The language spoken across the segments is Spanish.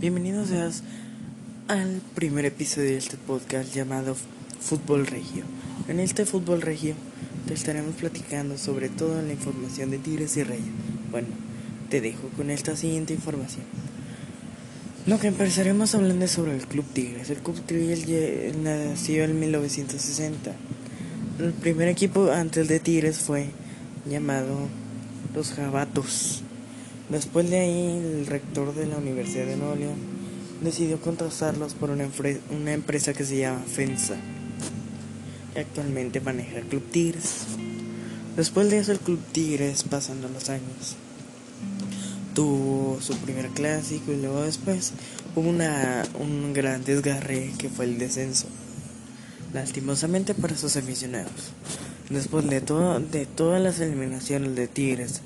Bienvenidos seas al primer episodio de este podcast llamado Fútbol Regio. En este Fútbol Regio te estaremos platicando sobre toda la información de Tigres y Reyes. Bueno, te dejo con esta siguiente información. Lo que empezaremos hablando es sobre el Club Tigres. El Club Tigres nació en 1960. El primer equipo antes de Tigres fue llamado los Jabatos. Después de ahí, el rector de la Universidad de León decidió contratarlos por una, empresa que se llama FENSA, que actualmente maneja el Club Tigres. Después de eso, el Club Tigres, pasando los años, tuvo su primer clásico y luego después hubo una, un gran desgarre que fue el descenso. Lastimosamente para sus aficionados. Después de, de todas las eliminaciones de Tigres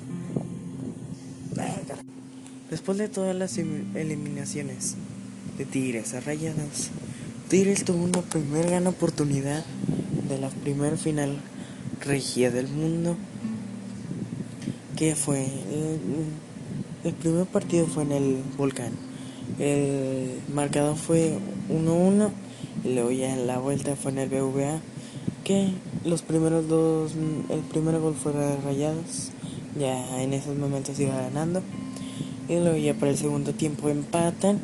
Después de todas las eliminaciones de Tigres a Rayados, Tigres tuvo una primera gran oportunidad de la primera final regia del mundo, que fue el, primer partido fue en el Volcán. El marcador fue 1-1 y luego ya en la vuelta fue en el BVA, que los primeros dos, el primer gol fue de Rayados, ya en esos momentos iba ganando. Y luego ya para el segundo tiempo empatan.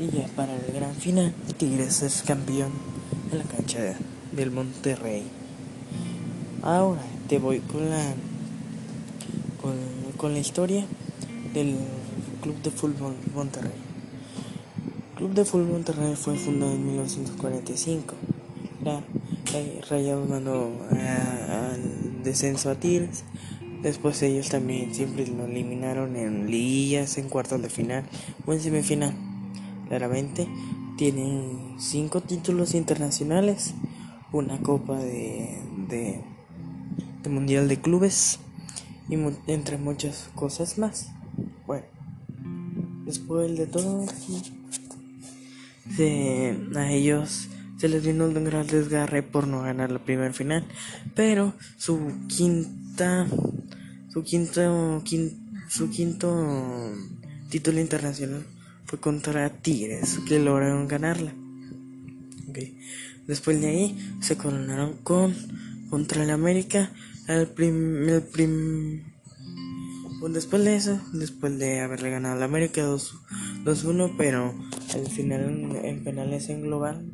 Y ya para el gran final, Tigres es campeón en la cancha del Monterrey. Ahora te voy con la con, con la historia del Club de Fútbol Monterrey. El Club de Fútbol Monterrey fue fundado en 1945. La, Rayados mandó al descenso a Tigres Después ellos también siempre lo eliminaron en liguillas, en cuartos de final o en semifinal. Claramente tienen cinco títulos internacionales, una copa de, de, mundial de clubes y entre muchas cosas más. Bueno, después de todo a ellos se les vino un gran desgarre por no ganar la primera final, pero su quinta su quinto, su quinto título internacional fue contra Tigres, que lograron ganarla. Después de ahí se coronaron con contra el América el prim, el prim, después de eso, después de haberle ganado al América 2-1, pero al final en, penales en global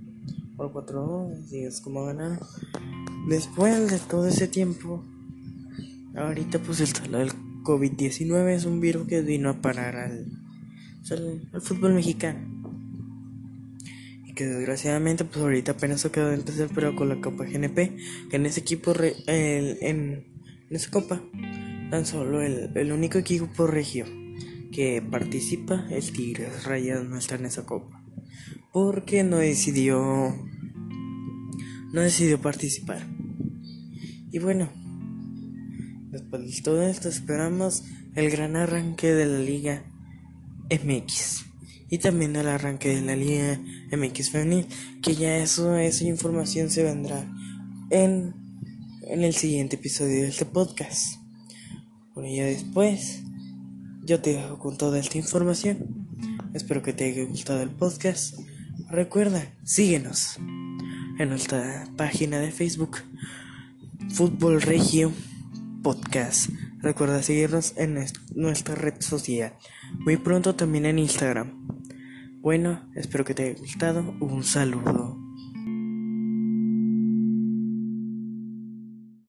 por 4-2, así es como ganaron. Después de todo ese tiempo Ahorita pues el, el COVID-19 es un virus que vino a parar al, al, fútbol mexicano. Y que desgraciadamente pues ahorita apenas se quedó de empezar pero con la Copa GNP, que en ese equipo, en, en, esa copa, tan solo el, el único equipo regio que participa, el Tigres Rayas no está en esa copa. Porque no decidió no decidió participar. Y bueno, Después de todo esto esperamos el gran arranque de la Liga MX y también el arranque de la Liga MX femenil, que ya eso esa información se vendrá en, en el siguiente episodio de este podcast. Por ya después yo te dejo con toda esta información. Espero que te haya gustado el podcast. Recuerda, síguenos en nuestra página de Facebook Fútbol Regio podcast. Recuerda seguirnos en nuestra red social. Muy pronto también en Instagram. Bueno, espero que te haya gustado. Un saludo.